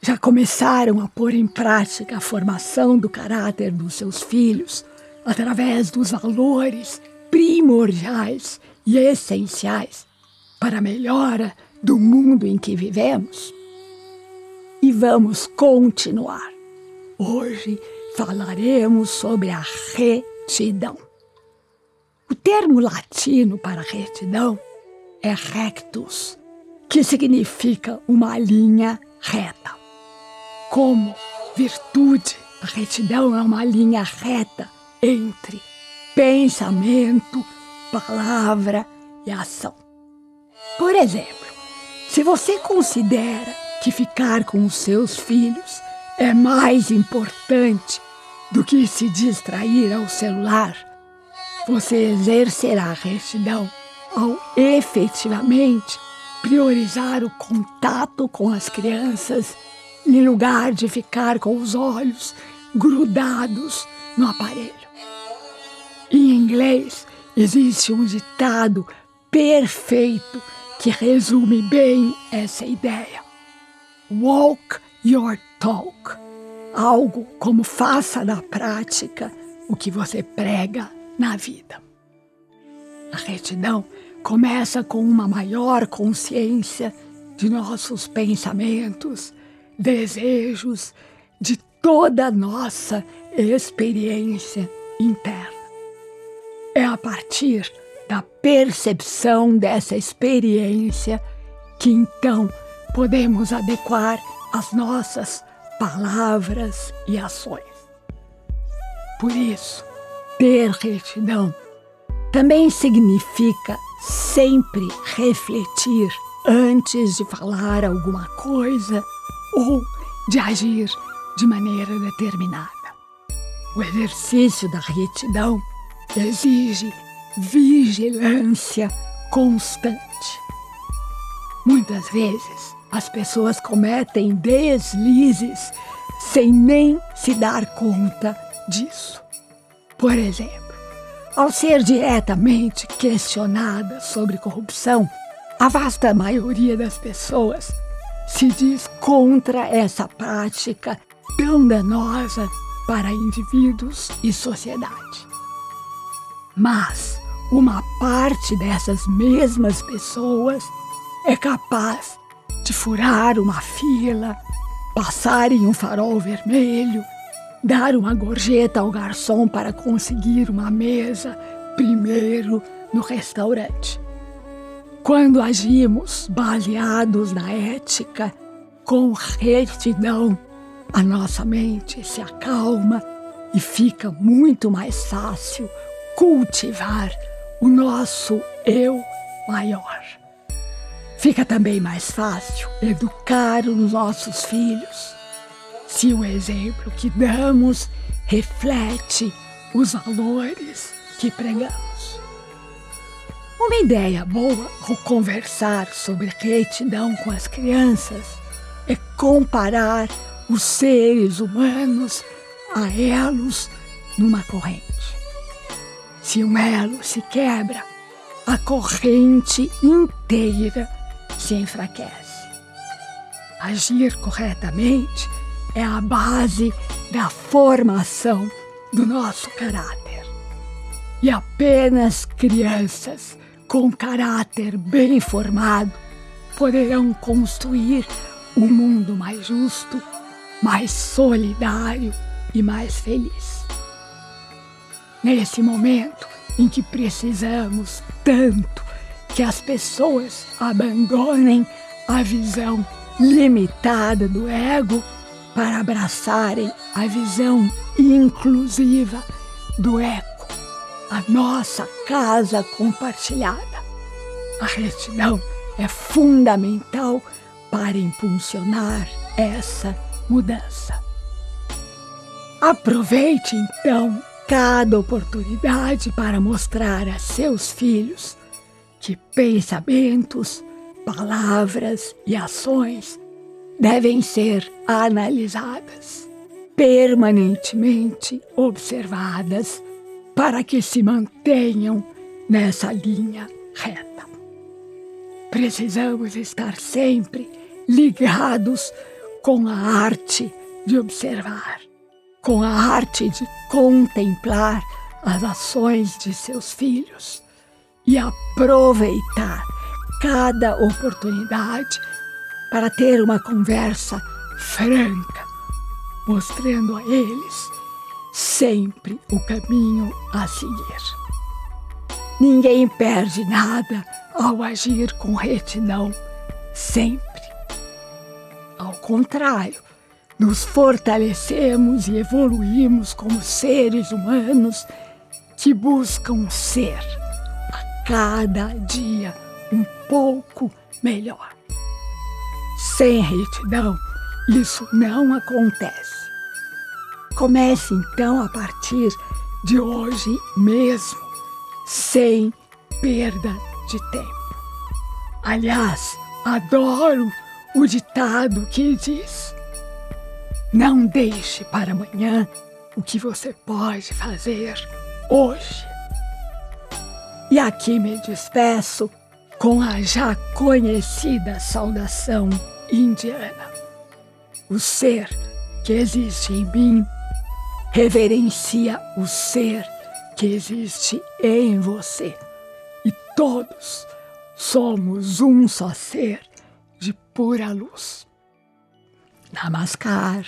já começaram a pôr em prática a formação do caráter dos seus filhos através dos valores primordiais e essenciais para a melhora do mundo em que vivemos? E vamos continuar. Hoje falaremos sobre a retidão. O termo latino para retidão é rectus, que significa uma linha reta. Como virtude, a retidão é uma linha reta entre pensamento, palavra e ação. Por exemplo, se você considera que ficar com os seus filhos é mais importante do que se distrair ao celular, você exercerá retidão ao efetivamente priorizar o contato com as crianças em lugar de ficar com os olhos grudados no aparelho. Em inglês, existe um ditado perfeito que resume bem essa ideia. Walk your talk. Algo como faça na prática o que você prega na vida. A retidão começa com uma maior consciência de nossos pensamentos, desejos, de toda a nossa experiência interna. É a partir da percepção dessa experiência que então podemos adequar as nossas palavras e ações. Por isso, ter retidão também significa sempre refletir antes de falar alguma coisa ou de agir de maneira determinada. O exercício da retidão exige vigilância constante. Muitas vezes as pessoas cometem deslizes sem nem se dar conta disso. Por exemplo, ao ser diretamente questionada sobre corrupção, a vasta maioria das pessoas se diz contra essa prática tão danosa para indivíduos e sociedade. Mas uma parte dessas mesmas pessoas é capaz de furar uma fila, passar em um farol vermelho dar uma gorjeta ao garçom para conseguir uma mesa primeiro no restaurante. Quando agimos baseados na ética, com retidão, a nossa mente se acalma e fica muito mais fácil cultivar o nosso eu maior. Fica também mais fácil educar os nossos filhos se o exemplo que damos reflete os valores que pregamos. Uma ideia boa ao conversar sobre retidão com as crianças é comparar os seres humanos a elos numa corrente. Se um elo se quebra, a corrente inteira se enfraquece. Agir corretamente é a base da formação do nosso caráter. E apenas crianças com caráter bem formado poderão construir um mundo mais justo, mais solidário e mais feliz. Nesse momento em que precisamos tanto que as pessoas abandonem a visão limitada do ego para abraçarem a visão inclusiva do eco, a nossa casa compartilhada. A retidão é fundamental para impulsionar essa mudança. Aproveite então cada oportunidade para mostrar a seus filhos que pensamentos, palavras e ações devem ser analisadas, permanentemente observadas, para que se mantenham nessa linha reta. Precisamos estar sempre ligados com a arte de observar, com a arte de contemplar as ações de seus filhos e aproveitar cada oportunidade para ter uma conversa franca, mostrando a eles sempre o caminho a seguir. Ninguém perde nada ao agir com retidão, sempre. Ao contrário, nos fortalecemos e evoluímos como seres humanos que buscam ser a cada dia um pouco melhor. Sem retidão, isso não acontece. Comece então a partir de hoje mesmo, sem perda de tempo. Aliás, adoro o ditado que diz: Não deixe para amanhã o que você pode fazer hoje. E aqui me despeço com a já conhecida saudação indiana. O ser que existe em mim reverencia o ser que existe em você. E todos somos um só ser de pura luz. Namaskar.